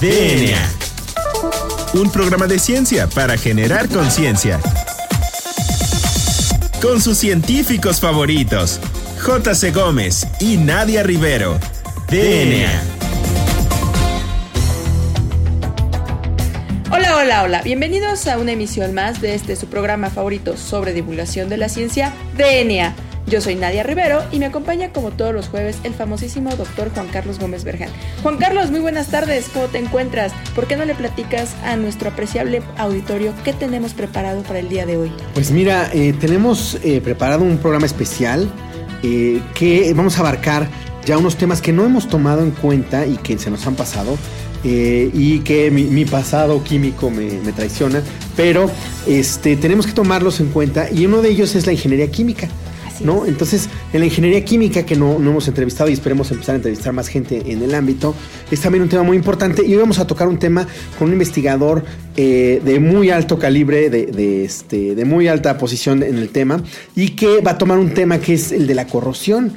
DNA. Un programa de ciencia para generar conciencia. Con sus científicos favoritos, J.C. Gómez y Nadia Rivero. DNA. Hola, hola, hola. Bienvenidos a una emisión más de este su programa favorito sobre divulgación de la ciencia, DNA. Yo soy Nadia Rivero y me acompaña como todos los jueves el famosísimo doctor Juan Carlos Gómez Berjan. Juan Carlos, muy buenas tardes, ¿cómo te encuentras? ¿Por qué no le platicas a nuestro apreciable auditorio qué tenemos preparado para el día de hoy? Pues mira, eh, tenemos eh, preparado un programa especial eh, que vamos a abarcar ya unos temas que no hemos tomado en cuenta y que se nos han pasado. y que mi, pasado químico me, me, traiciona, pero este, tenemos que tomarlos en cuenta y uno de ellos es la ingeniería química. ¿No? Entonces, en la ingeniería química, que no, hemos entrevistado y esperemos empezar a entrevistar más gente en el ámbito, es también un tema muy importante. Y hoy vamos a tocar un tema con un investigador eh, de muy alto calibre, de, este, de muy alta posición en el tema, y que va a tomar un tema que es el de la corrosión.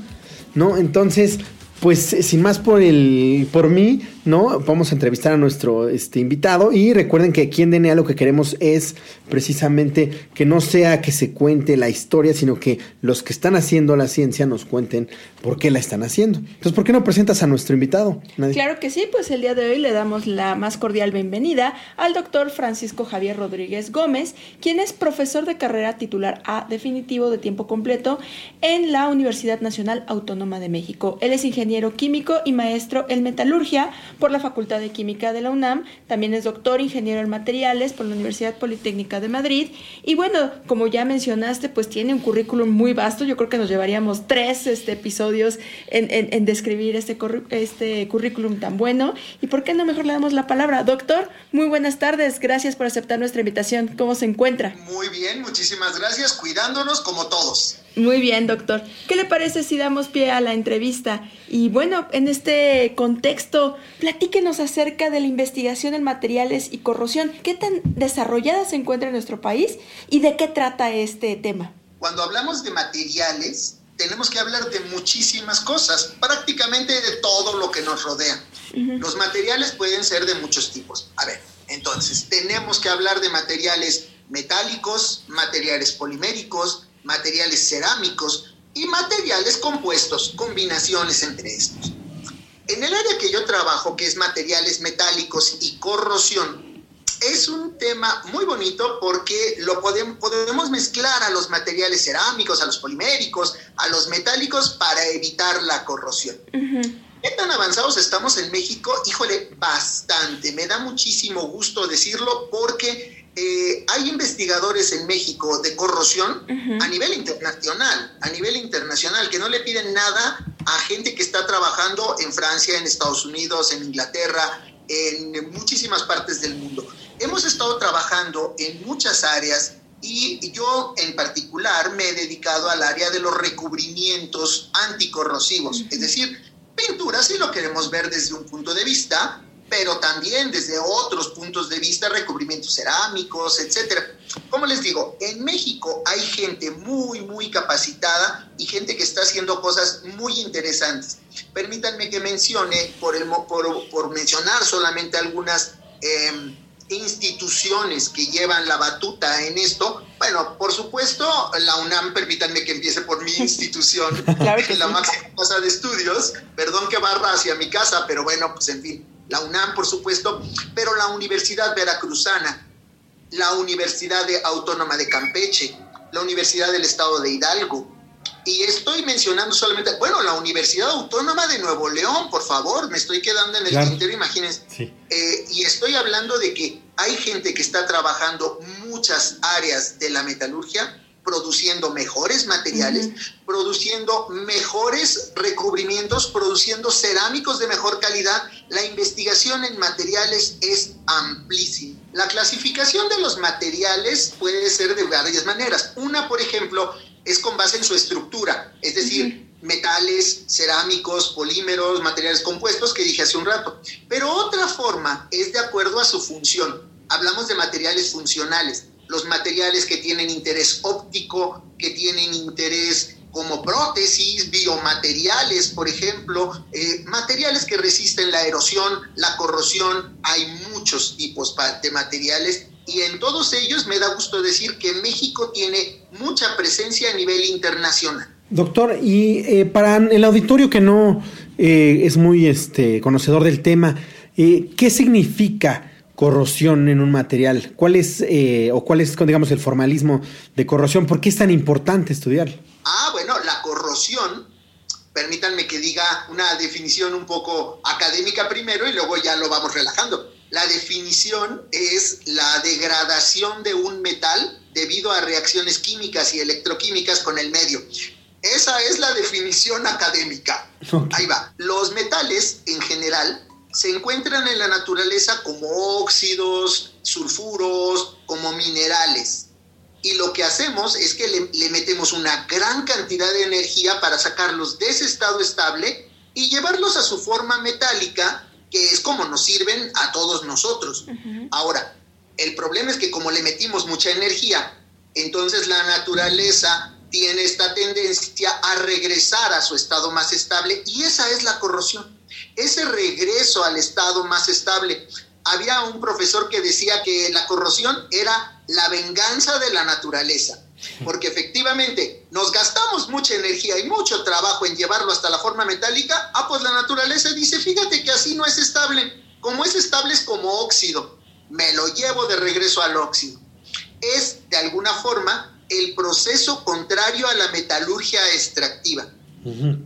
¿No? Entonces, pues sin más por el por mí, ¿no? Vamos a entrevistar a nuestro este, invitado y recuerden que aquí en DNA lo que queremos es precisamente que no sea que se cuente la historia, sino que los que están haciendo la ciencia nos cuenten por qué la están haciendo. Entonces, ¿por qué no presentas a nuestro invitado? Claro que sí, pues el día de hoy le damos la más cordial bienvenida al doctor Francisco Javier Rodríguez Gómez, quien es profesor de carrera titular A definitivo de tiempo completo en la Universidad Nacional Autónoma de México. Él es ingeniero químico y maestro en metalurgia por la Facultad de Química de la UNAM, también es doctor ingeniero en materiales por la Universidad Politécnica de Madrid. Y bueno, como ya mencionaste, pues tiene un currículum muy vasto, yo creo que nos llevaríamos tres este, episodios en, describir este, este currículum tan bueno. Y por qué no mejor le damos la palabra. Doctor, muy buenas tardes, gracias por aceptar nuestra invitación, ¿cómo se encuentra? Muy bien, muchísimas gracias, cuidándonos como todos. Muy bien, doctor. ¿Qué le parece si damos pie a la entrevista? Y bueno, en este contexto, platíquenos acerca de la investigación en materiales y corrosión. ¿Qué tan desarrollada se encuentra en nuestro país y de qué trata este tema? Cuando hablamos de materiales, tenemos que hablar de muchísimas cosas, prácticamente de todo lo que nos rodea. Los materiales pueden ser de muchos tipos. A ver, entonces, tenemos que hablar de materiales metálicos, materiales poliméricos, materiales cerámicos y materiales compuestos, combinaciones entre estos. En el área que yo trabajo, que es materiales metálicos y corrosión, es un tema muy bonito porque lo podemos, podemos mezclar a los materiales cerámicos, a los poliméricos, a los metálicos para evitar la corrosión. ¿Qué tan avanzados estamos en México? Híjole, bastante. Me da muchísimo gusto decirlo porque eh, hay investigadores en México de corrosión a nivel internacional, a nivel internacional, que no le piden nada a gente que está trabajando en Francia, en Estados Unidos, en Inglaterra, en muchísimas partes del mundo. Hemos estado trabajando en muchas áreas y yo en particular me he dedicado al área de los recubrimientos anticorrosivos, es decir, pintura si lo queremos ver desde un punto de vista, pero también desde otros puntos de vista, recubrimientos cerámicos, etcétera. Como les digo, en México hay gente muy, muy capacitada y gente que está haciendo cosas muy interesantes. Permítanme que mencione, por, por mencionar solamente algunas em, instituciones que llevan la batuta en esto. Bueno, por supuesto, la UNAM, permítanme que empiece por mi institución, claro que la máxima casa de estudios. Perdón que barra hacia mi casa, pero bueno, pues en fin la UNAM, por supuesto, pero la Universidad Veracruzana, la Universidad Autónoma de Campeche, la Universidad del Estado de Hidalgo. Y estoy mencionando solamente, bueno, la Universidad Autónoma de Nuevo León, por favor, me estoy quedando en el tintero, imagínense. Eh, y estoy hablando de que hay gente que está trabajando muchas áreas de la metalurgia, produciendo mejores materiales, produciendo mejores recubrimientos, produciendo cerámicos de mejor calidad. La investigación en materiales es amplísima. La clasificación de los materiales puede ser de varias maneras. Una, por ejemplo, es con base en su estructura, es decir, metales, cerámicos, polímeros, materiales compuestos que dije hace un rato. Pero otra forma es de acuerdo a su función. Hablamos de materiales funcionales los materiales que tienen interés óptico, que tienen interés como prótesis, biomateriales, por ejemplo, eh, materiales que resisten la erosión, la corrosión. Hay muchos tipos de materiales y en todos ellos me da gusto decir que México tiene mucha presencia a nivel internacional. Doctor, y eh, para el auditorio que no eh, es muy este, conocedor del tema, ¿qué significa corrosión en un material? ¿Cuál es, o cuál es, digamos, el formalismo de corrosión? ¿Por qué es tan importante estudiarlo? Ah, bueno, la corrosión, permítanme que diga una definición un poco académica primero y luego ya lo vamos relajando. La definición es la degradación de un metal debido a reacciones químicas y electroquímicas con el medio. Esa es la definición académica. Ahí va. Los metales en general se encuentran en la naturaleza como óxidos, sulfuros, como minerales y lo que hacemos es que le, metemos una gran cantidad de energía para sacarlos de ese estado estable y llevarlos a su forma metálica, que es como nos sirven a todos nosotros. Ahora, el problema es que como le metimos mucha energía, entonces la naturaleza tiene esta tendencia a regresar a su estado más estable y esa es la corrosión. Ese regreso al estado más estable había un profesor que decía que la corrosión era la venganza de la naturaleza, porque efectivamente nos gastamos mucha energía y mucho trabajo en llevarlo hasta la forma metálica, ah, pues la naturaleza dice, fíjate que así no es estable, como es estable es como óxido, me lo llevo de regreso al óxido. Es de alguna forma el proceso contrario a la metalurgia extractiva.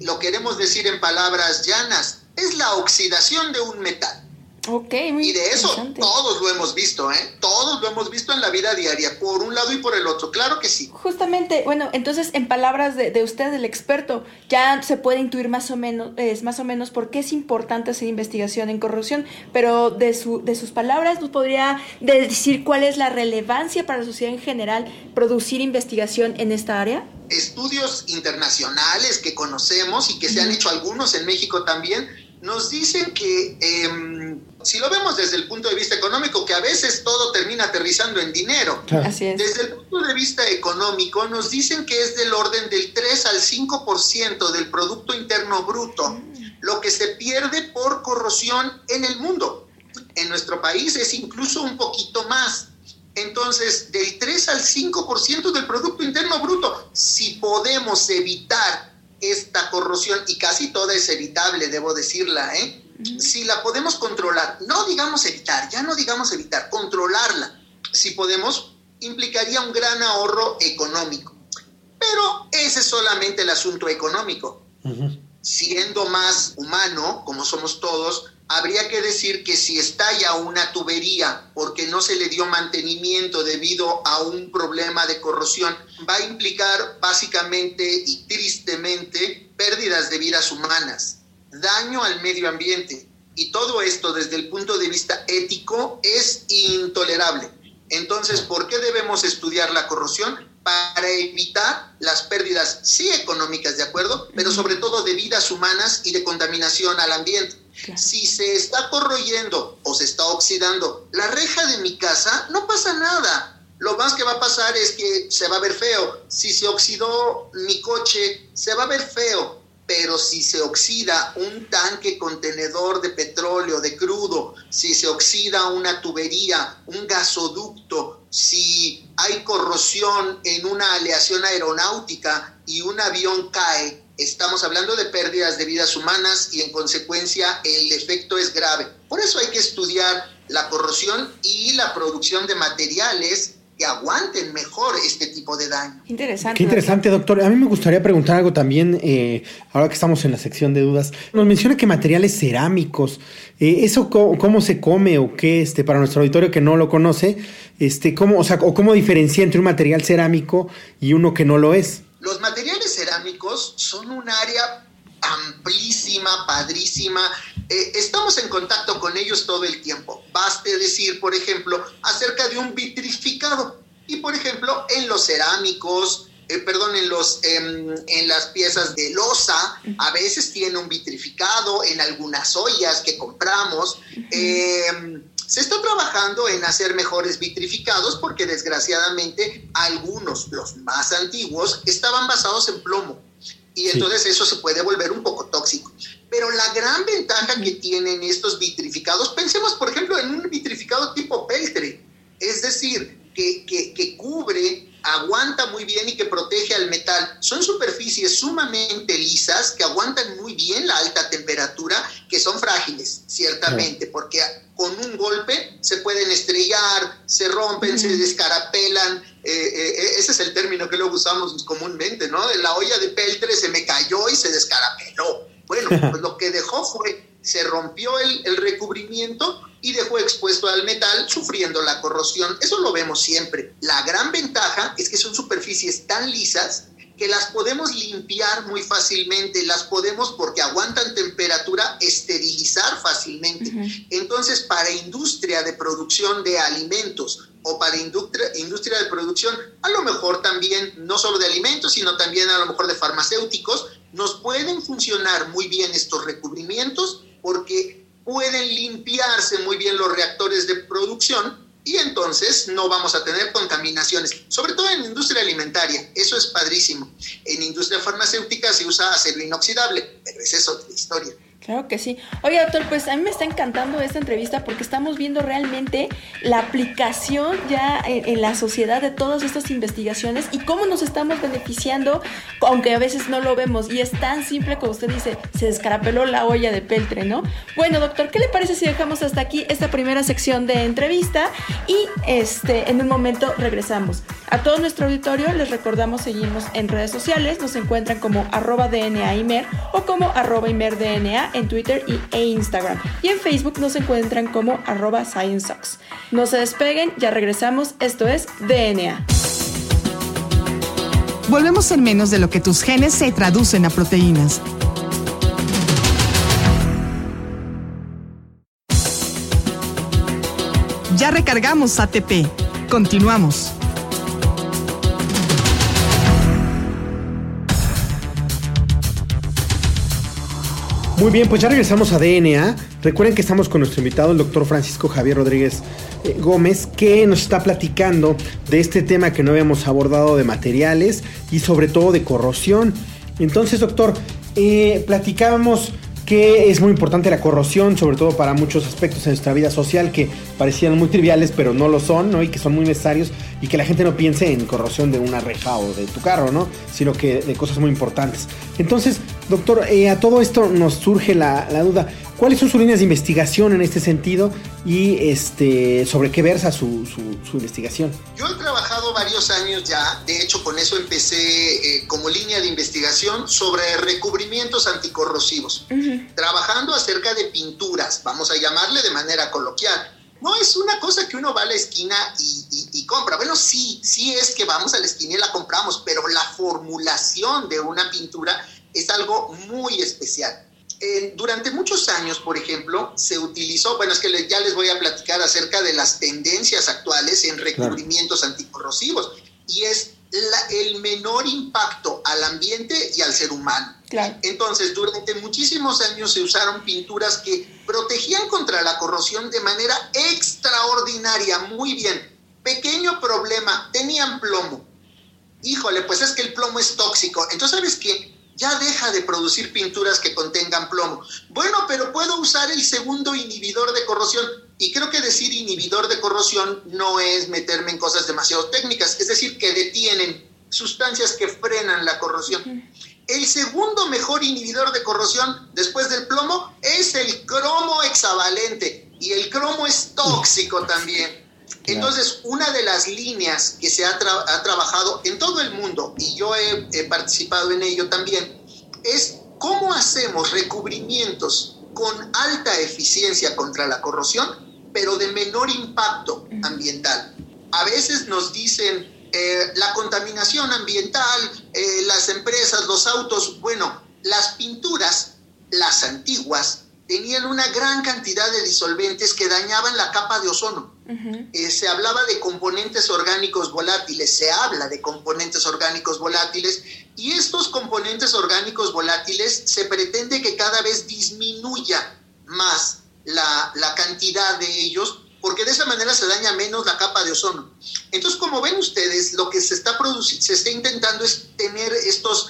Lo queremos decir en palabras llanas, es la oxidación de un metal. Ok, muy Y de eso todos lo hemos visto, ¿eh? Todos lo hemos visto en la vida diaria, por un lado y por el otro, claro que sí. Justamente, bueno, entonces en palabras de, de usted, el experto, ya se puede intuir más o menos, es más o menos por qué es importante hacer investigación en corrupción, pero de, su, de sus palabras, ¿nos podría decir cuál es la relevancia para la sociedad en general producir investigación en esta área? Estudios internacionales que conocemos y que se han hecho algunos en México también, nos dicen que em, si lo vemos desde el punto de vista económico, que a veces todo termina aterrizando en dinero. Desde el punto de vista económico, nos dicen que es del orden del 3 al 5% del Producto Interno Bruto, mm. lo que se pierde por corrosión en el mundo. En nuestro país es incluso un poquito más. Entonces, del 3 al 5% del Producto Interno Bruto, si podemos evitar esta corrosión, y casi toda es evitable, debo decirla, ¿eh? Si la podemos controlar, no digamos evitar, ya no digamos evitar, controlarla, si podemos, implicaría un gran ahorro económico. Pero ese es solamente el asunto económico. Siendo más humano, como somos todos, habría que decir que si estalla una tubería porque no se le dio mantenimiento debido a un problema de corrosión, va a implicar básicamente y tristemente pérdidas de vidas humanas, daño al medio ambiente. Y todo esto desde el punto de vista ético es intolerable. Entonces, ¿por qué debemos estudiar la corrosión? Para evitar las pérdidas, sí económicas, ¿de acuerdo? Pero sobre todo de vidas humanas y de contaminación al ambiente. Si se está corroyendo o se está oxidando la reja de mi casa, no pasa nada. Lo más que va a pasar es que se va a ver feo. Si se oxidó mi coche, se va a ver feo. Pero si se oxida un tanque contenedor de petróleo, de crudo, si se oxida una tubería, un gasoducto, si hay corrosión en una aleación aeronáutica y un avión cae, estamos hablando de pérdidas de vidas humanas y en consecuencia el efecto es grave. Por eso hay que estudiar la corrosión y la producción de materiales que aguanten mejor este tipo de daño. Interesante. Qué interesante, doctor. A mí me gustaría preguntar algo también, eh, ahora que estamos en la sección de dudas. Nos menciona que materiales cerámicos, eh, ¿eso cómo, se come o qué, este, para nuestro auditorio que no lo conoce, este, cómo, o sea, o cómo diferencia entre un material cerámico y uno que no lo es? Los materiales cerámicos son un área amplísima, padrísima. Eh, estamos en contacto con ellos todo el tiempo. Baste decir, por ejemplo, acerca de un vitrificado. Y, por ejemplo, en los cerámicos, eh, perdón, en, los, em, en las piezas de losa, a veces tiene un vitrificado, en algunas ollas que compramos. Se está trabajando en hacer mejores vitrificados porque desgraciadamente algunos, los más antiguos, estaban basados en plomo. y entonces eso se puede volver un poco tóxico. Pero la gran ventaja que tienen estos vitrificados, pensemos por ejemplo en un vitrificado tipo peltre, es decir, que, que, que cubre aguanta muy bien y que protege al metal. Son superficies sumamente lisas que aguantan muy bien la alta temperatura, que son frágiles, ciertamente, porque con un golpe se pueden estrellar, se rompen, se descarapelan. Eh, eh, ese es el término que luego usamos comúnmente, ¿no? La olla de peltre se me cayó y se descarapeló. Bueno, pues lo que dejó fue, se rompió el, el recubrimiento y dejó expuesto al metal sufriendo la corrosión. Eso lo vemos siempre. La gran ventaja es que son superficies tan lisas que las podemos limpiar muy fácilmente, las podemos porque aguantan temperatura esterilizar fácilmente. Entonces, para industria de producción de alimentos o para industria, industria de producción, a lo mejor también, no solo de alimentos, sino también a lo mejor de farmacéuticos, nos pueden funcionar muy bien estos recubrimientos porque pueden limpiarse muy bien los reactores de producción y entonces no vamos a tener contaminaciones, sobre todo en industria alimentaria, eso es padrísimo. En industria farmacéutica se usa acero inoxidable, pero esa es otra historia. Claro que sí. Oye, doctor, pues a mí me está encantando esta entrevista porque estamos viendo realmente la aplicación ya en, la sociedad de todas estas investigaciones y cómo nos estamos beneficiando, aunque a veces no lo vemos. Y es tan simple como usted dice, se descarapeló la olla de peltre, ¿no? Bueno, doctor, ¿qué le parece si dejamos hasta aquí esta primera sección de entrevista y este, en un momento regresamos? A todo nuestro auditorio les recordamos seguirnos en redes sociales, nos encuentran como arroba DNA o como arroba ImerDNA en Twitter y, e Instagram. Y en Facebook nos encuentran como arroba ScienceSox. No se despeguen, ya regresamos. Esto es DNA. Volvemos en menos de lo que tus genes se traducen a proteínas. Ya recargamos ATP. Continuamos. Muy bien, pues ya regresamos a DNA. Recuerden que estamos con nuestro invitado, el doctor Francisco Javier Rodríguez eh, Gómez, que nos está platicando de este tema que no habíamos abordado de materiales y sobre todo de corrosión. Entonces, doctor, eh, platicábamos que es muy importante la corrosión, sobre todo para muchos aspectos en nuestra vida social que parecían muy triviales, pero no lo son, ¿no? Y que son muy necesarios y que la gente no piense en corrosión de una reja o de tu carro, ¿no? Sino que de cosas muy importantes. Entonces, doctor, eh, a todo esto nos surge la, la duda. ¿Cuáles son sus líneas de investigación en este sentido y este, sobre qué versa su, su, investigación? Yo he trabajado varios años ya, de hecho con eso empecé eh, como línea de investigación sobre recubrimientos anticorrosivos, trabajando acerca de pinturas, vamos a llamarle de manera coloquial. No es una cosa que uno va a la esquina y, y compra. Bueno, sí, sí es que vamos a la esquina y la compramos, pero la formulación de una pintura es algo muy especial durante muchos años, por ejemplo, se utilizó, bueno, es que ya les voy a platicar acerca de las tendencias actuales en recubrimientos anticorrosivos, y es el menor impacto al ambiente y al ser humano. Entonces, durante muchísimos años se usaron pinturas que protegían contra la corrosión de manera extraordinaria, muy bien. Pequeño problema, tenían plomo. Híjole, pues es que el plomo es tóxico. Entonces, ¿sabes qué? Ya deja de producir pinturas que contengan plomo. Bueno, pero puedo usar el segundo inhibidor de corrosión. Y creo que decir inhibidor de corrosión no es meterme en cosas demasiado técnicas, es decir, que detienen sustancias que frenan la corrosión. El segundo mejor inhibidor de corrosión después del plomo es el cromo hexavalente. Y el cromo es tóxico también. Entonces, una de las líneas que se ha, trabajado en todo el mundo, y yo he, participado en ello también, es cómo hacemos recubrimientos con alta eficiencia contra la corrosión, pero de menor impacto ambiental. A veces nos dicen eh, la contaminación ambiental, eh, las empresas, los autos, bueno, las pinturas, las antiguas, tenían una gran cantidad de disolventes que dañaban la capa de ozono. Eh, se hablaba de componentes orgánicos volátiles, se habla de componentes orgánicos volátiles, y estos componentes orgánicos volátiles se pretende que cada vez disminuya más la, la cantidad de ellos, porque de esa manera se daña menos la capa de ozono. Entonces, como ven ustedes, lo que se está, se está intentando es tener estos...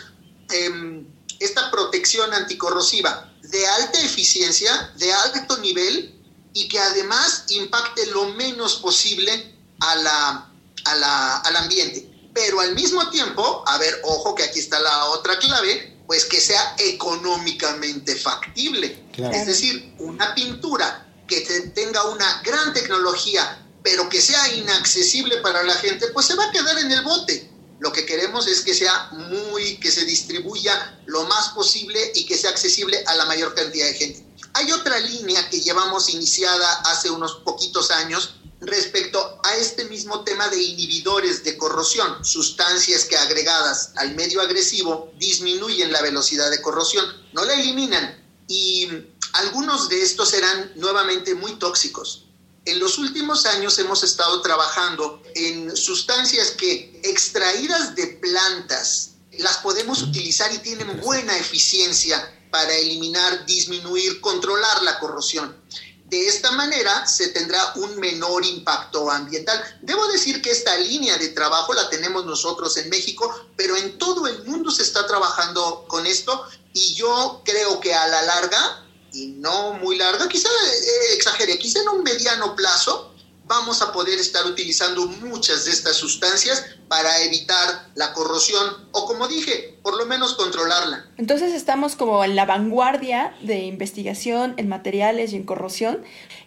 Em, esta protección anticorrosiva de alta eficiencia, de alto nivel y que además impacte lo menos posible a la, al ambiente. Pero al mismo tiempo, a ver, ojo que aquí está la otra clave, pues que sea económicamente factible. Es decir, una pintura que tenga una gran tecnología, pero que sea inaccesible para la gente, pues se va a quedar en el bote. Lo que queremos es que sea muy, que se distribuya lo más posible y que sea accesible a la mayor cantidad de gente. Hay otra línea que llevamos iniciada hace unos poquitos años respecto a este mismo tema de inhibidores de corrosión, sustancias que agregadas al medio agresivo disminuyen la velocidad de corrosión, no la eliminan y algunos de estos serán nuevamente muy tóxicos. En los últimos años hemos estado trabajando en sustancias que extraídas de plantas las podemos utilizar y tienen buena eficiencia para eliminar, disminuir, controlar la corrosión. De esta manera se tendrá un menor impacto ambiental. Debo decir que esta línea de trabajo la tenemos nosotros en México, pero en todo el mundo se está trabajando con esto y yo creo que a la larga y no muy larga, quizá eh, exagere, quizá en un mediano plazo vamos a poder estar utilizando muchas de estas sustancias para evitar la corrosión o como dije, por lo menos controlarla. Entonces estamos como en la vanguardia de investigación en materiales y en corrosión.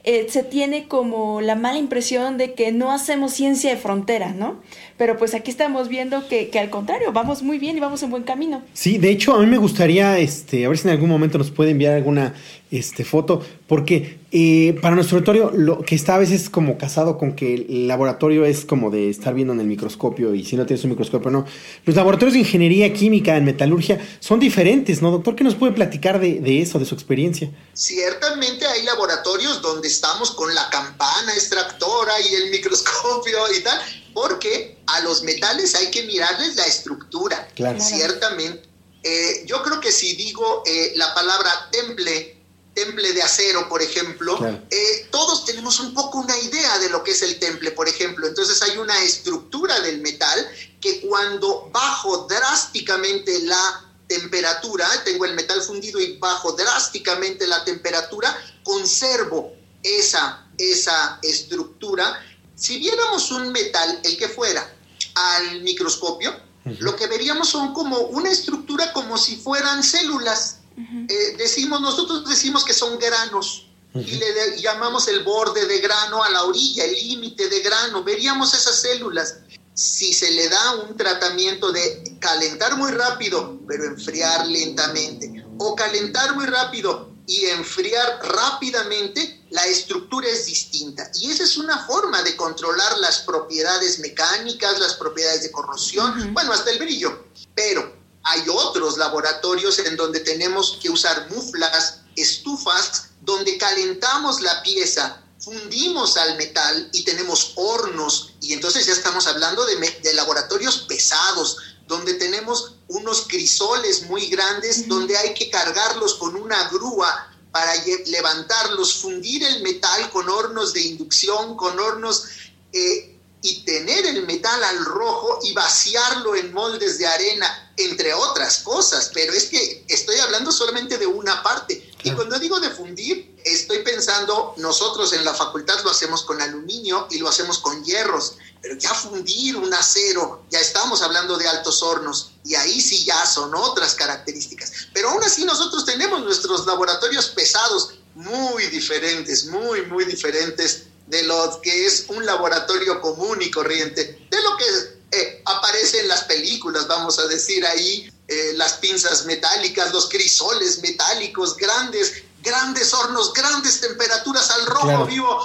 Eh, se tiene como la mala impresión de que no hacemos ciencia de frontera, ¿no? Pero pues aquí estamos viendo que, que, al contrario, vamos muy bien y vamos en buen camino. Sí, de hecho a mí me gustaría, este, a ver si en algún momento nos puede enviar alguna este, foto, porque eh, para nuestro auditorio lo que está a veces como casado con que el laboratorio es como de estar viendo en el microscopio y si no tienes un microscopio no. Los laboratorios de ingeniería química, en metalurgia, son diferentes, ¿no, doctor? ¿Qué nos puede platicar de, de eso, de su experiencia? Ciertamente hay laboratorios donde estamos con la campana extractora y el microscopio y tal, porque a los metales hay que mirarles la estructura, claro. ciertamente. Eh, yo creo que si digo eh, la palabra temple, temple de acero, por ejemplo, eh, todos tenemos un poco una idea de lo que es el temple, por ejemplo. Entonces hay una estructura del metal que cuando bajo drásticamente la temperatura, tengo el metal fundido y bajo drásticamente la temperatura, conservo esa, esa estructura. Si viéramos un metal, el que fuera, al microscopio, lo que veríamos son como una estructura como si fueran células eh, decimos, nosotros decimos que son granos y le llamamos el borde de grano a la orilla, el límite de grano. Veríamos esas células. Si se le da un tratamiento de calentar muy rápido, pero enfriar lentamente, o calentar muy rápido y enfriar rápidamente, la estructura es distinta. Y esa es una forma de controlar las propiedades mecánicas, las propiedades de corrosión, bueno, hasta el brillo. Pero hay otros laboratorios en donde tenemos que usar muflas, estufas, donde calentamos la pieza, fundimos al metal y tenemos hornos. Y entonces ya estamos hablando de, de laboratorios pesados, donde tenemos unos crisoles muy grandes, donde hay que cargarlos con una grúa para levantarlos, fundir el metal con hornos de inducción, con hornos... Eh, y tener el metal al rojo y vaciarlo en moldes de arena, entre otras cosas. Pero es que estoy hablando solamente de una parte. Y cuando digo de fundir, estoy pensando, nosotros en la facultad lo hacemos con aluminio y lo hacemos con hierros, pero ya fundir un acero, ya estamos hablando de altos hornos y ahí sí ya son otras características. Pero aún así nosotros tenemos nuestros laboratorios pesados muy diferentes, muy, muy diferentes de lo que es un laboratorio común y corriente, de lo que eh, aparece en las películas, vamos a decir ahí, eh, las pinzas metálicas, los crisoles metálicos, grandes, grandes hornos, grandes temperaturas al rojo vivo,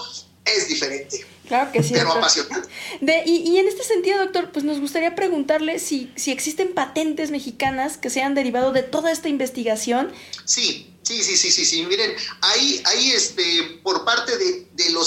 es diferente. Claro que sí. Pero apasionante. De, y, y, en este sentido, doctor, pues nos gustaría preguntarle si, si existen patentes mexicanas que se han derivado de toda esta investigación. Sí, Sí, sí, sí, sí, sí. Miren, ahí, ahí este, por parte de, de, los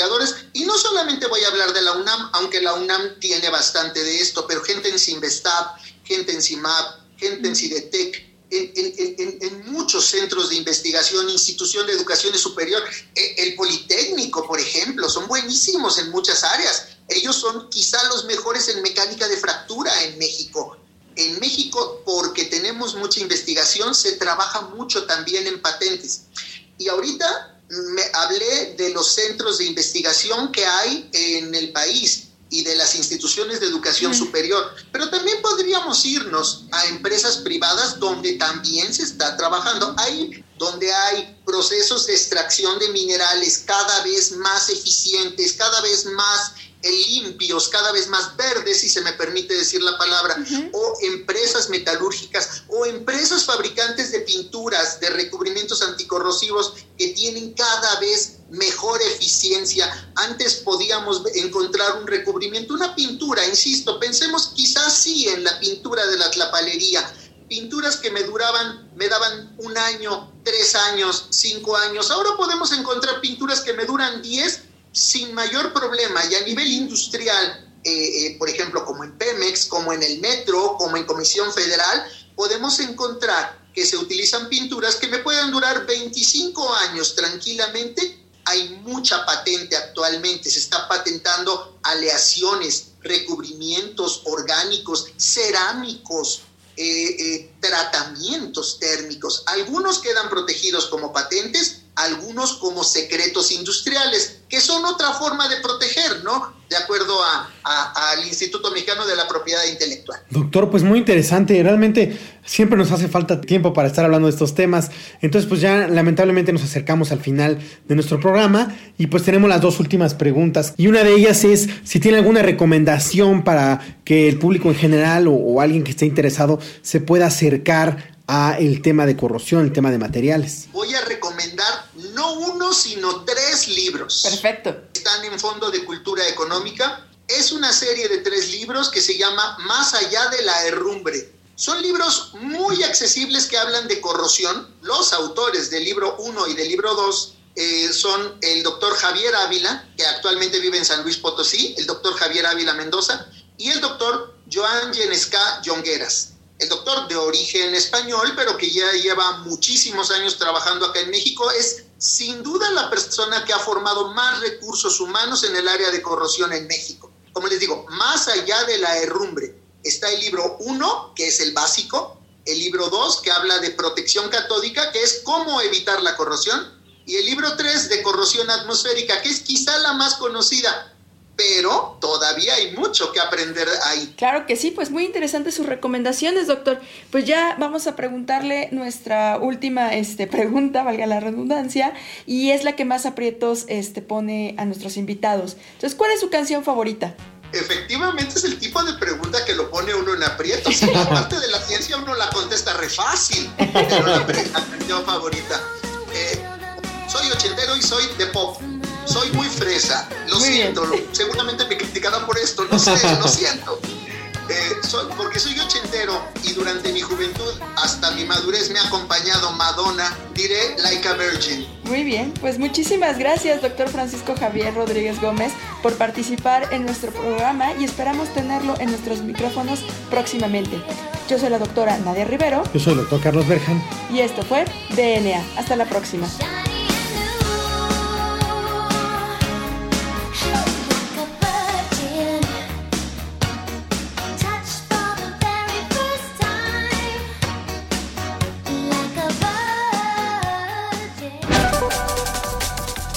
investigadores, y no solamente voy a hablar de la UNAM, aunque la UNAM tiene bastante de esto, pero gente en Simvestab, gente en CIMAP, gente en CIDETEC, en, en, en, muchos centros de investigación, institución de educación superior, e, el Politécnico, por ejemplo, son buenísimos en muchas áreas. Ellos son quizá los mejores en mecánica de fractura en México. en México, porque tenemos mucha investigación, se trabaja mucho también en patentes. Y ahorita me hablé de los centros de investigación que hay en el país y de las instituciones de educación superior, pero también podríamos irnos a empresas privadas donde también se está trabajando. Ahí donde hay procesos de extracción de minerales cada vez más eficientes, cada vez más limpios, cada vez más verdes, si se me permite decir la palabra, o empresas metalúrgicas o empresas fabricantes de pinturas, de recubrimientos anticorrosivos que tienen cada vez mejor eficiencia. Antes podíamos encontrar un recubrimiento, una pintura, insisto, pensemos quizás sí en la pintura de la tlapalería, pinturas que me duraban, me daban un año, tres años, cinco años. Ahora podemos encontrar pinturas que me duran diez sin mayor problema y a nivel industrial, eh, eh, por ejemplo, como en Pemex, como en el Metro, como en Comisión Federal, podemos encontrar que se utilizan pinturas que me pueden durar 25 años tranquilamente. Hay mucha patente actualmente, se está patentando aleaciones, recubrimientos orgánicos, cerámicos, eh, tratamientos térmicos. Algunos quedan protegidos como patentes, algunos como secretos industriales, que son otra forma de proteger, ¿no? De acuerdo al Instituto Mexicano de la Propiedad Intelectual. Doctor, pues muy interesante. Realmente siempre nos hace falta tiempo para estar hablando de estos temas. Entonces, pues ya lamentablemente nos acercamos al final de nuestro programa y pues tenemos las dos últimas preguntas. Y una de ellas es si tiene alguna recomendación para que el público en general o, o alguien que esté interesado se pueda acercar a el tema de corrosión, el tema de materiales. Voy a recomendar no uno, sino tres libros. Perfecto. Están en Fondo de Cultura Económica. Es una serie de tres libros que se llama Más allá de la herrumbre. Son libros muy accesibles que hablan de corrosión. Los autores del libro 1 y del libro 2 eh, son el doctor Javier Ávila, que actualmente vive en San Luis Potosí, el doctor Javier Ávila Mendoza, y el doctor Joan Yenesca Yongueras el doctor de origen español, pero que ya lleva muchísimos años trabajando acá en México, es sin duda la persona que ha formado más recursos humanos en el área de corrosión en México. Como les digo, más allá de la herrumbre, está el libro 1, que es el básico, el libro 2, que habla de protección catódica, que es cómo evitar la corrosión, y el libro 3 de corrosión atmosférica, que es quizá la más conocida, pero todavía hay mucho que aprender ahí. Claro que sí, pues muy interesantes sus recomendaciones, doctor. Pues ya vamos a preguntarle nuestra última este, pregunta, valga la redundancia, y es la que más aprietos este, pone a nuestros invitados. Entonces, ¿cuál es su canción favorita? Efectivamente es el tipo de pregunta que lo pone uno en aprietos. la parte de la ciencia uno la contesta re fácil, pero la, canción favorita. Eh, soy ochentero y soy de pop soy muy fresa, lo siento, seguramente me criticarán por esto, no sé, lo siento. Eh, porque soy ochentero y durante mi juventud hasta mi madurez me ha acompañado Madonna, diré like a virgin. Muy bien, pues muchísimas gracias doctor Francisco Javier Rodríguez Gómez por participar en nuestro programa y esperamos tenerlo en nuestros micrófonos próximamente. Yo soy la doctora Nadia Rivero. Yo soy el doctor Carlos Berjan. Y esto fue DNA. Hasta la próxima.